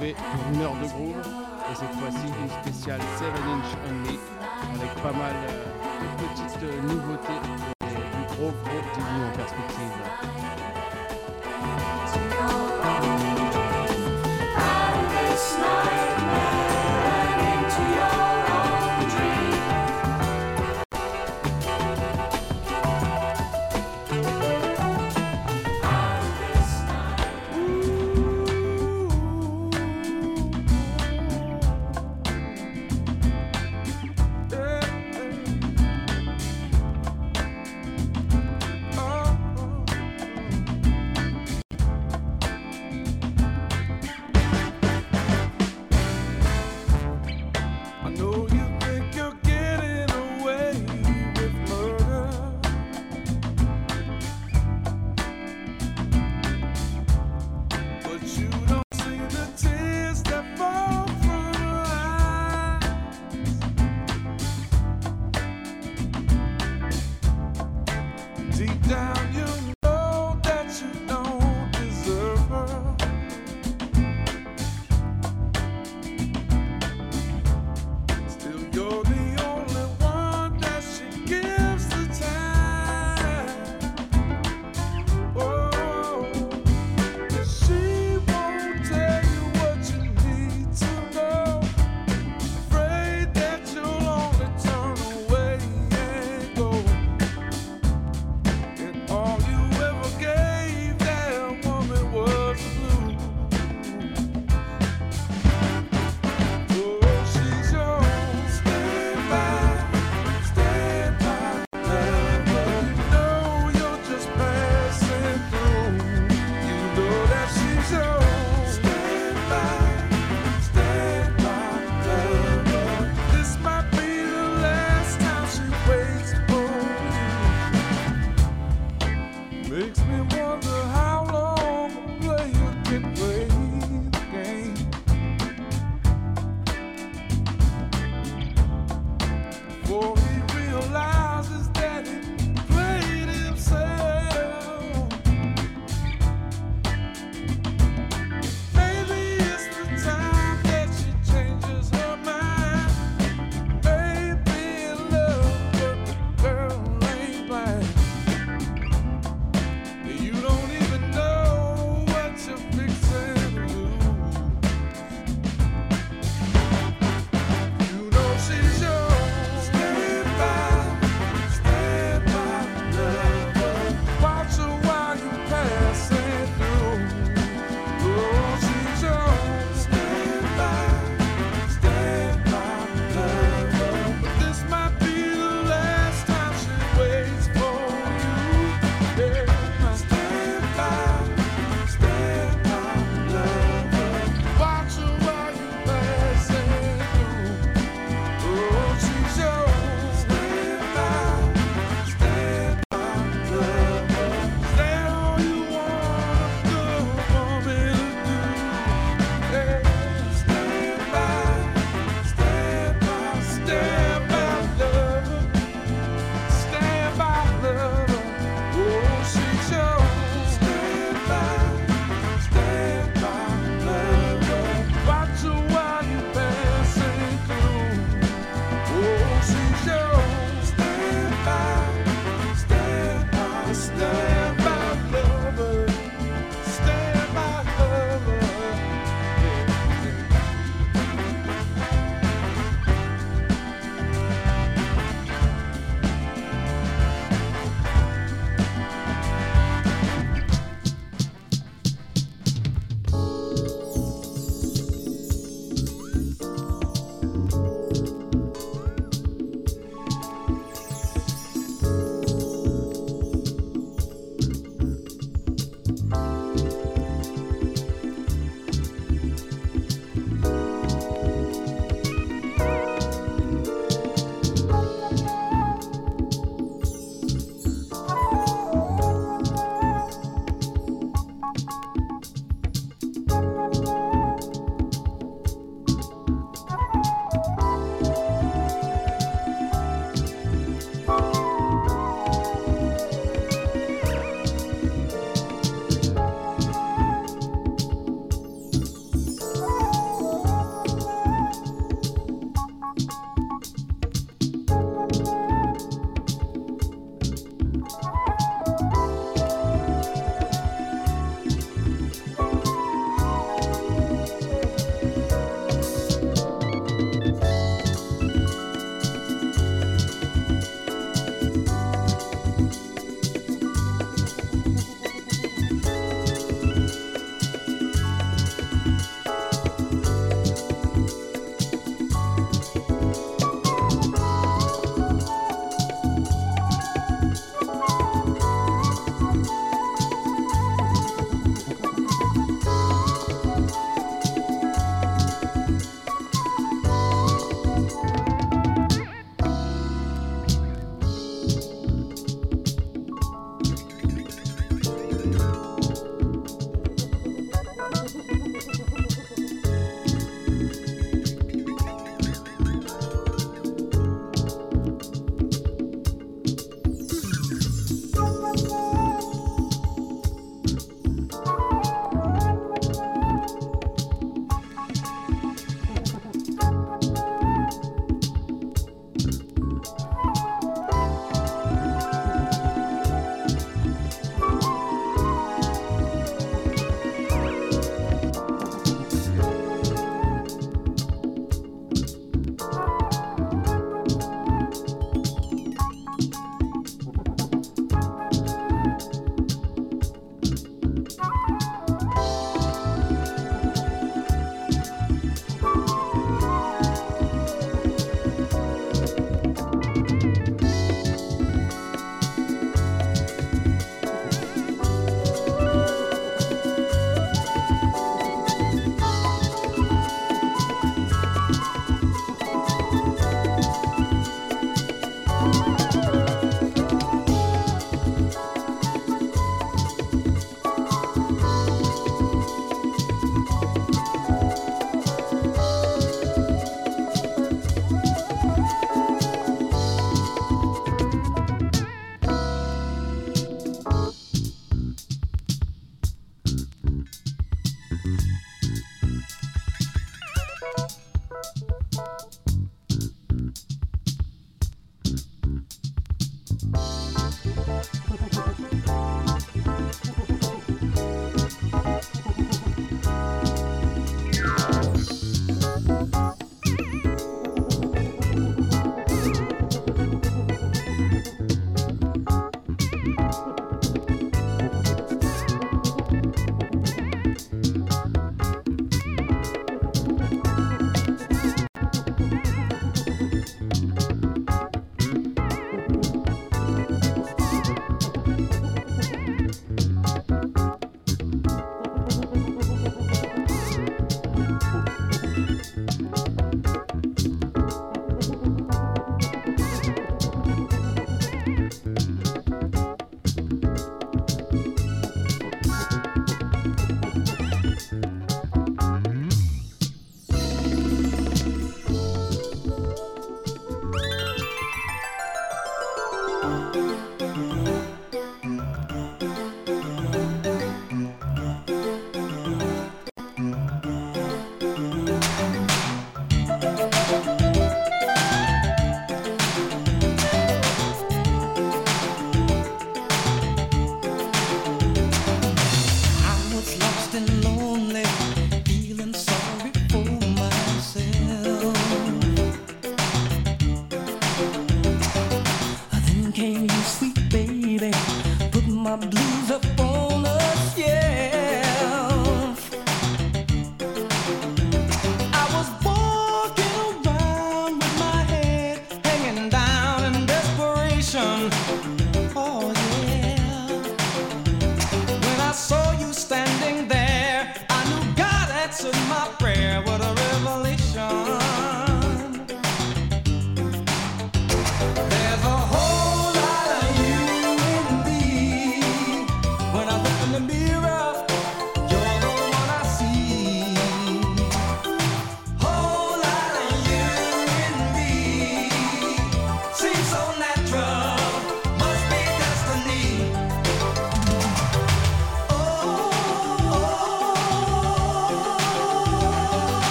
retrouver une heure de groove. Et cette fois-ci, une spéciale 7 inch only avec pas mal euh, de petites euh, nouveautés et du gros gros début en perspective.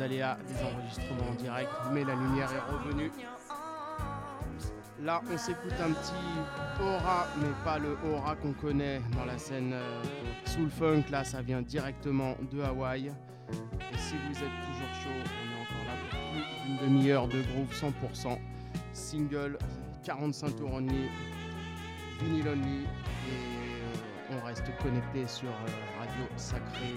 aléas des enregistrements en direct, mais la lumière est revenue. Là, on s'écoute un petit aura, mais pas le aura qu'on connaît dans la scène euh, soul funk. Là, ça vient directement de Hawaï. si vous êtes toujours chaud, on est encore là pour plus demi-heure de groove 100%. Single, 45 tours only, vinyle only. Et euh, on reste connecté sur euh, Radio Sacré.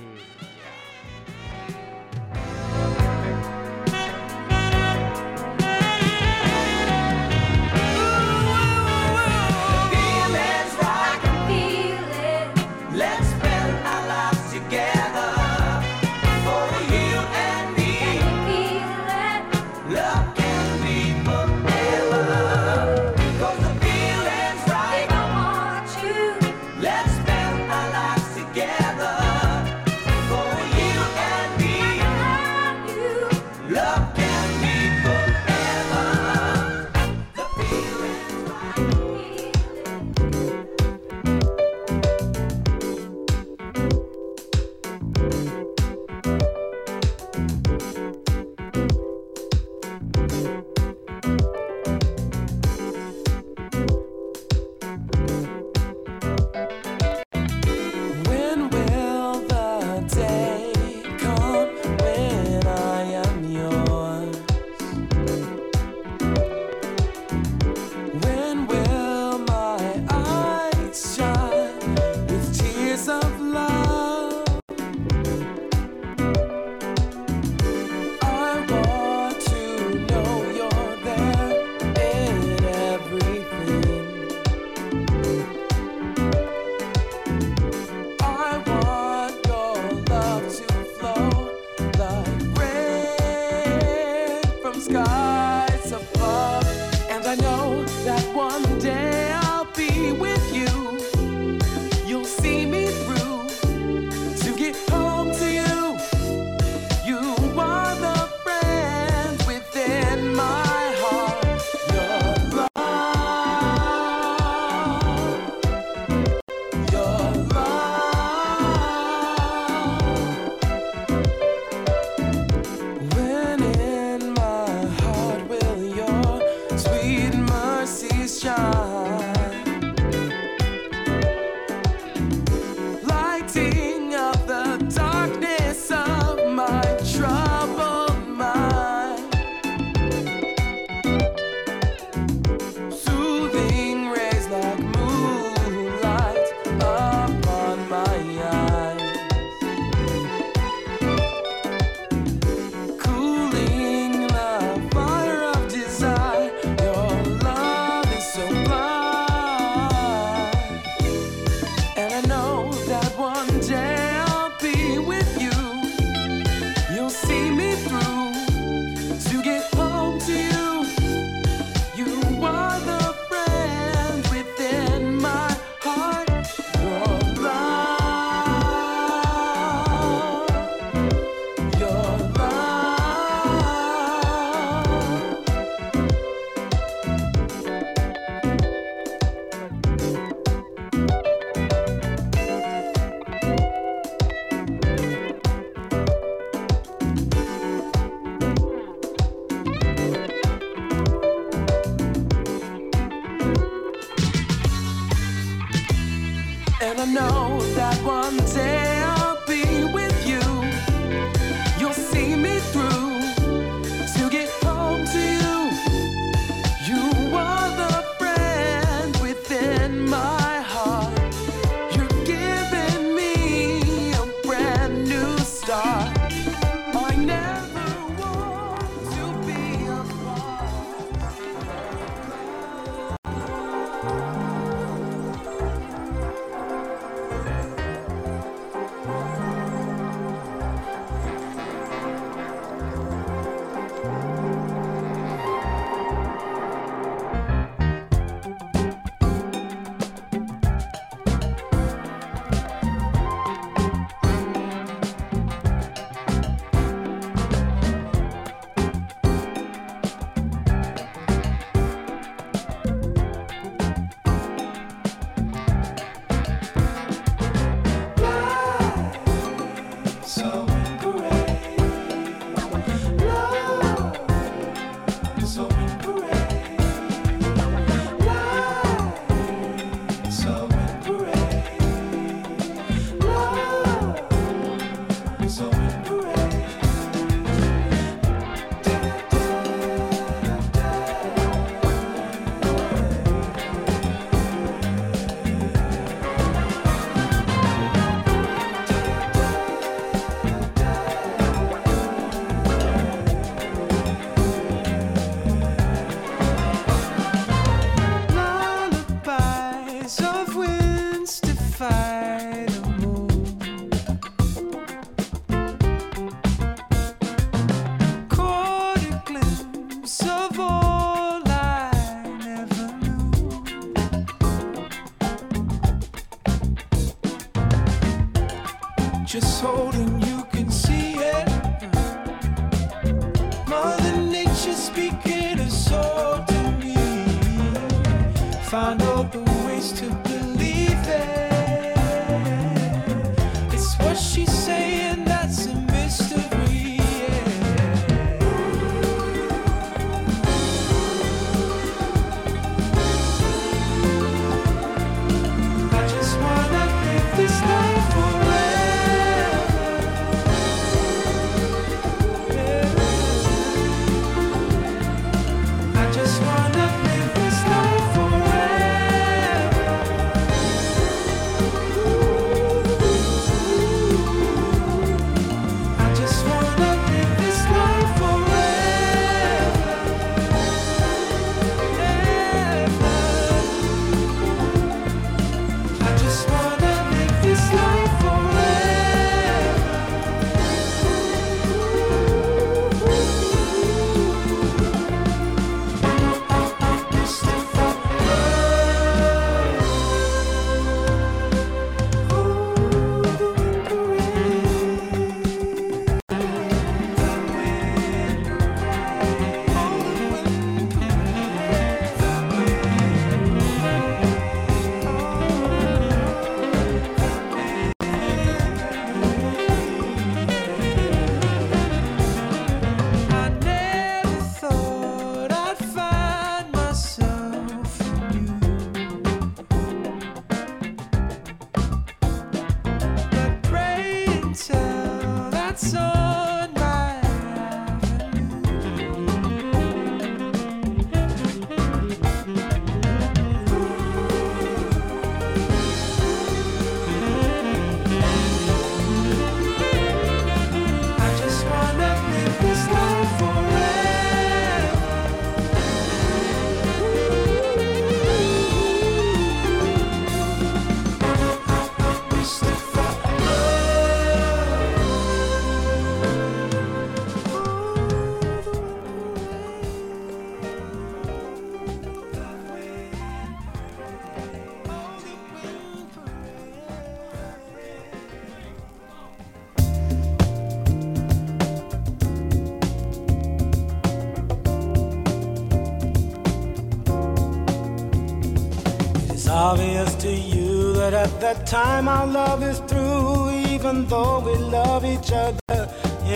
obvious to you that at that time our love is through, even though we love each other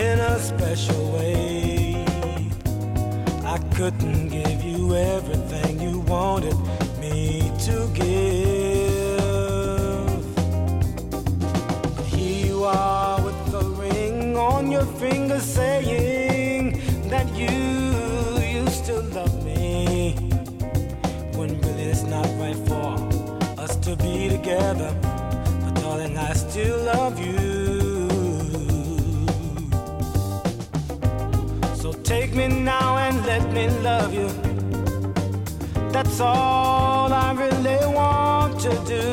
in a special way. I couldn't give you everything you wanted me to give. But here you are with the ring on your finger saying that you. together. But darling, I still love you. So take me now and let me love you. That's all I really want to do.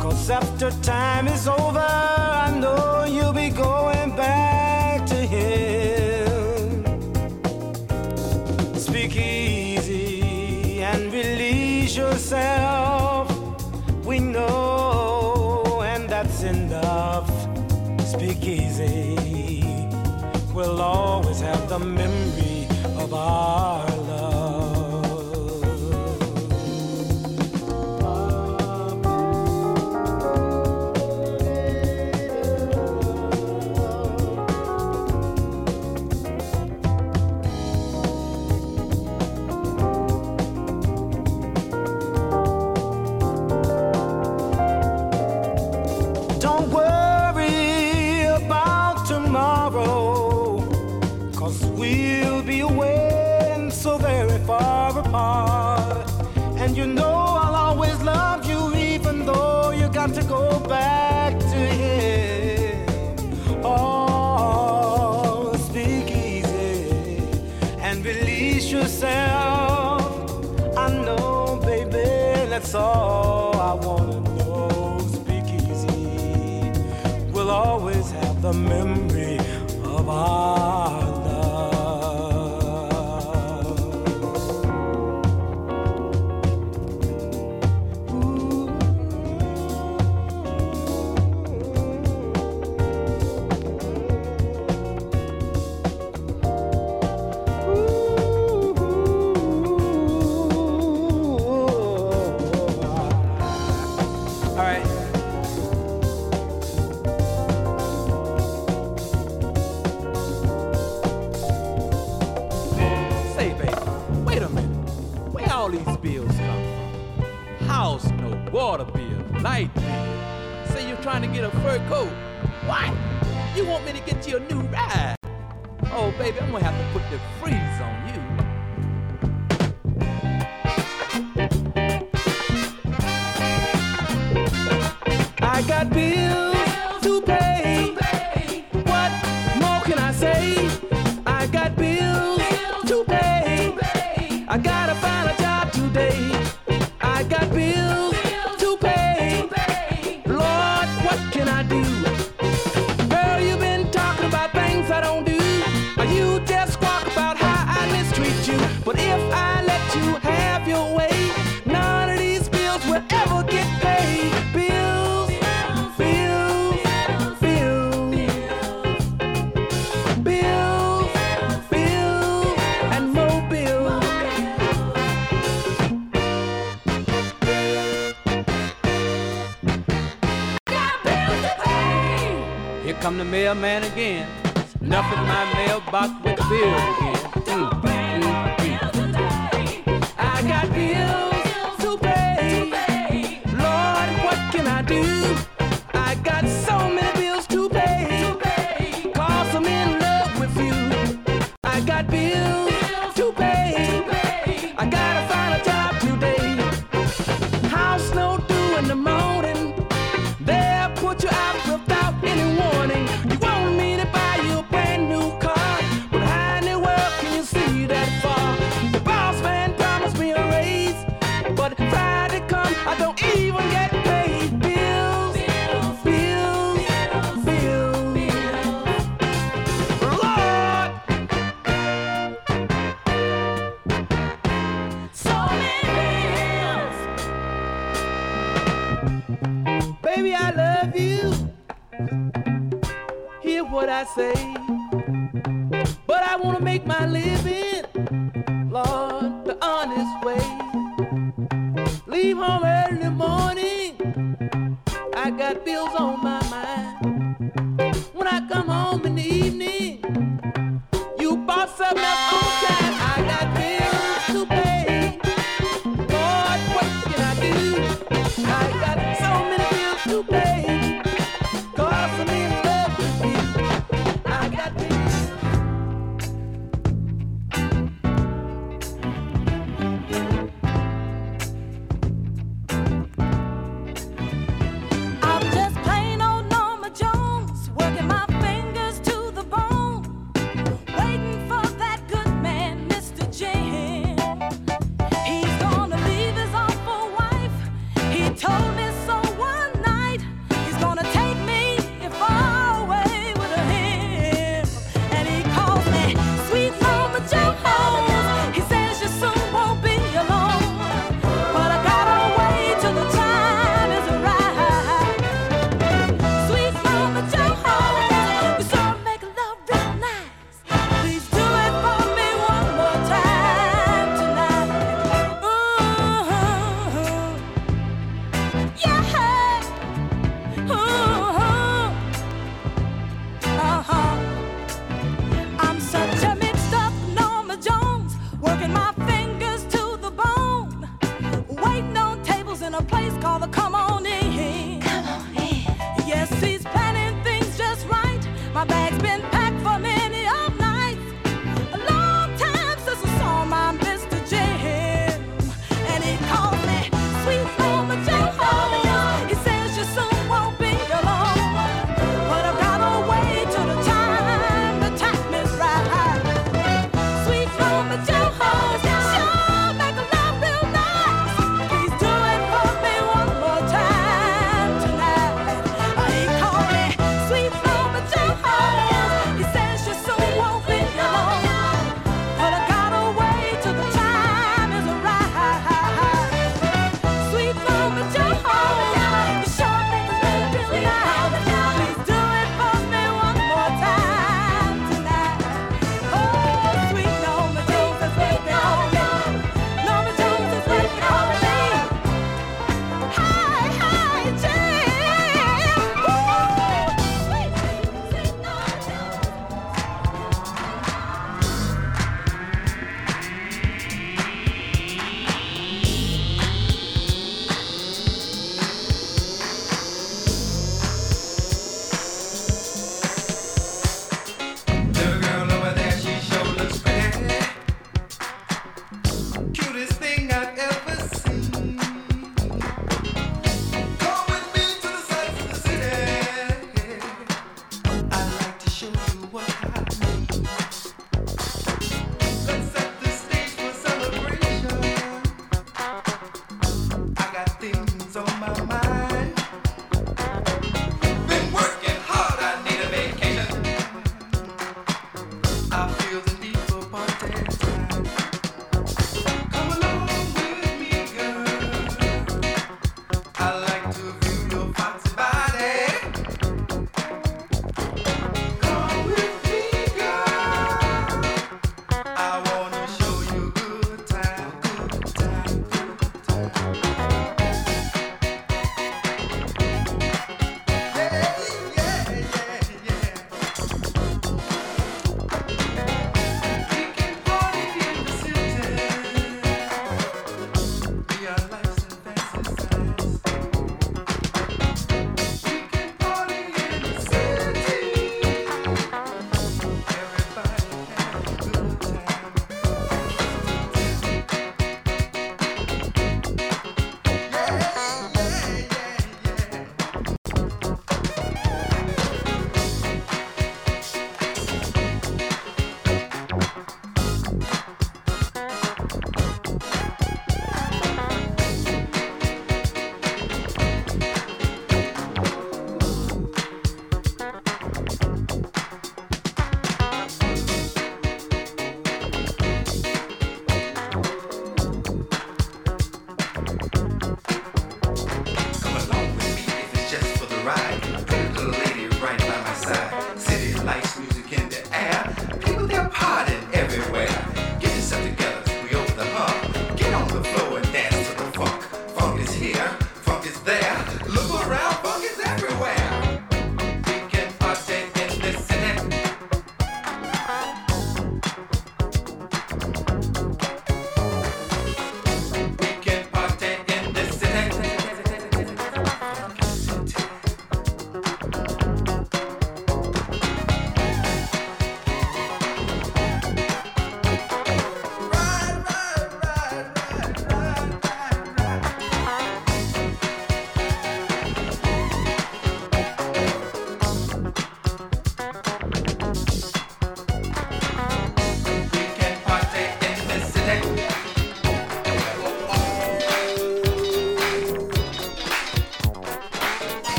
Cause after time is over, I know. a memory of our and release yourself. I know, baby, that's all I wanna know. Speak easy. we will always have the memory of our. get a fur coat. What? You want me to get you a new ride? Oh, baby, I'm gonna have to put the freeze.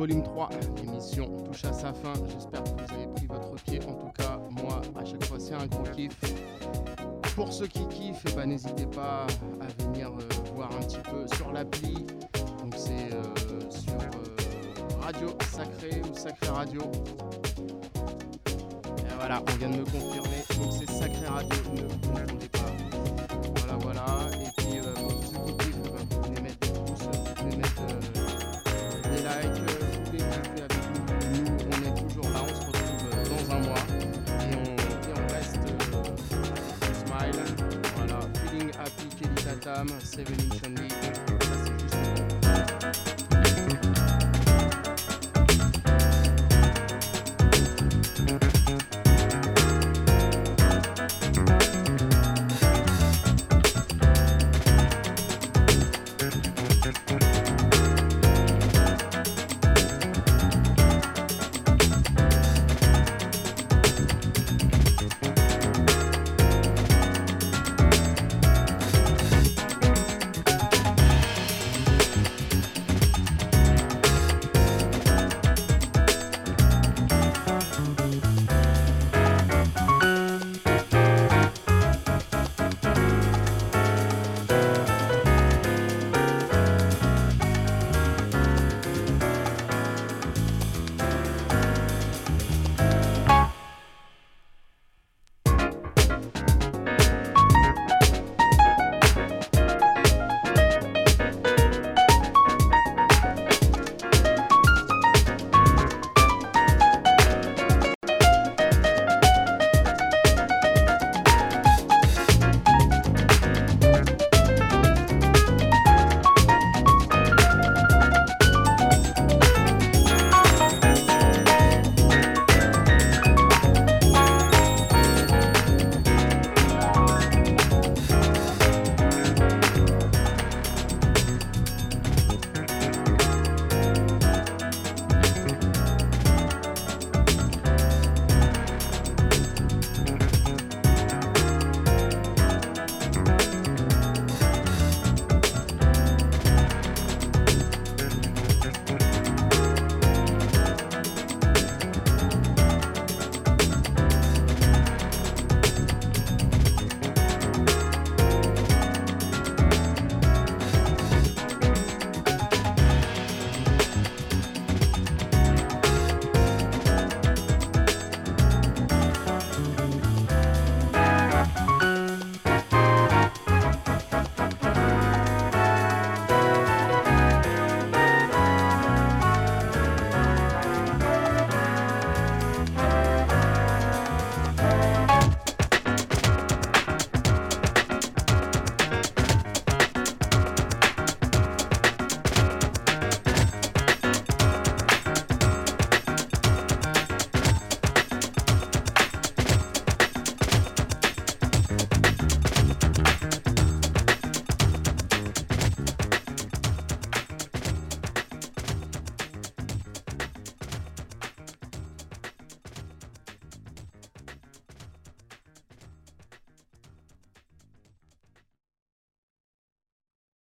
volume 3. L'émission touche à sa fin. J'espère que vous avez pris votre pied. En tout cas, moi, à chaque fois, c'est un gros kiff. Pour ceux qui kiffent, eh ben, n'hésitez pas à venir euh, voir un petit peu sur l'appli. Donc, c'est euh, sur euh, Radio Sacré ou Sacré Radio. Et voilà, on vient de me confirmer. Donc, c'est Sacré Radio. Instagram, Sevening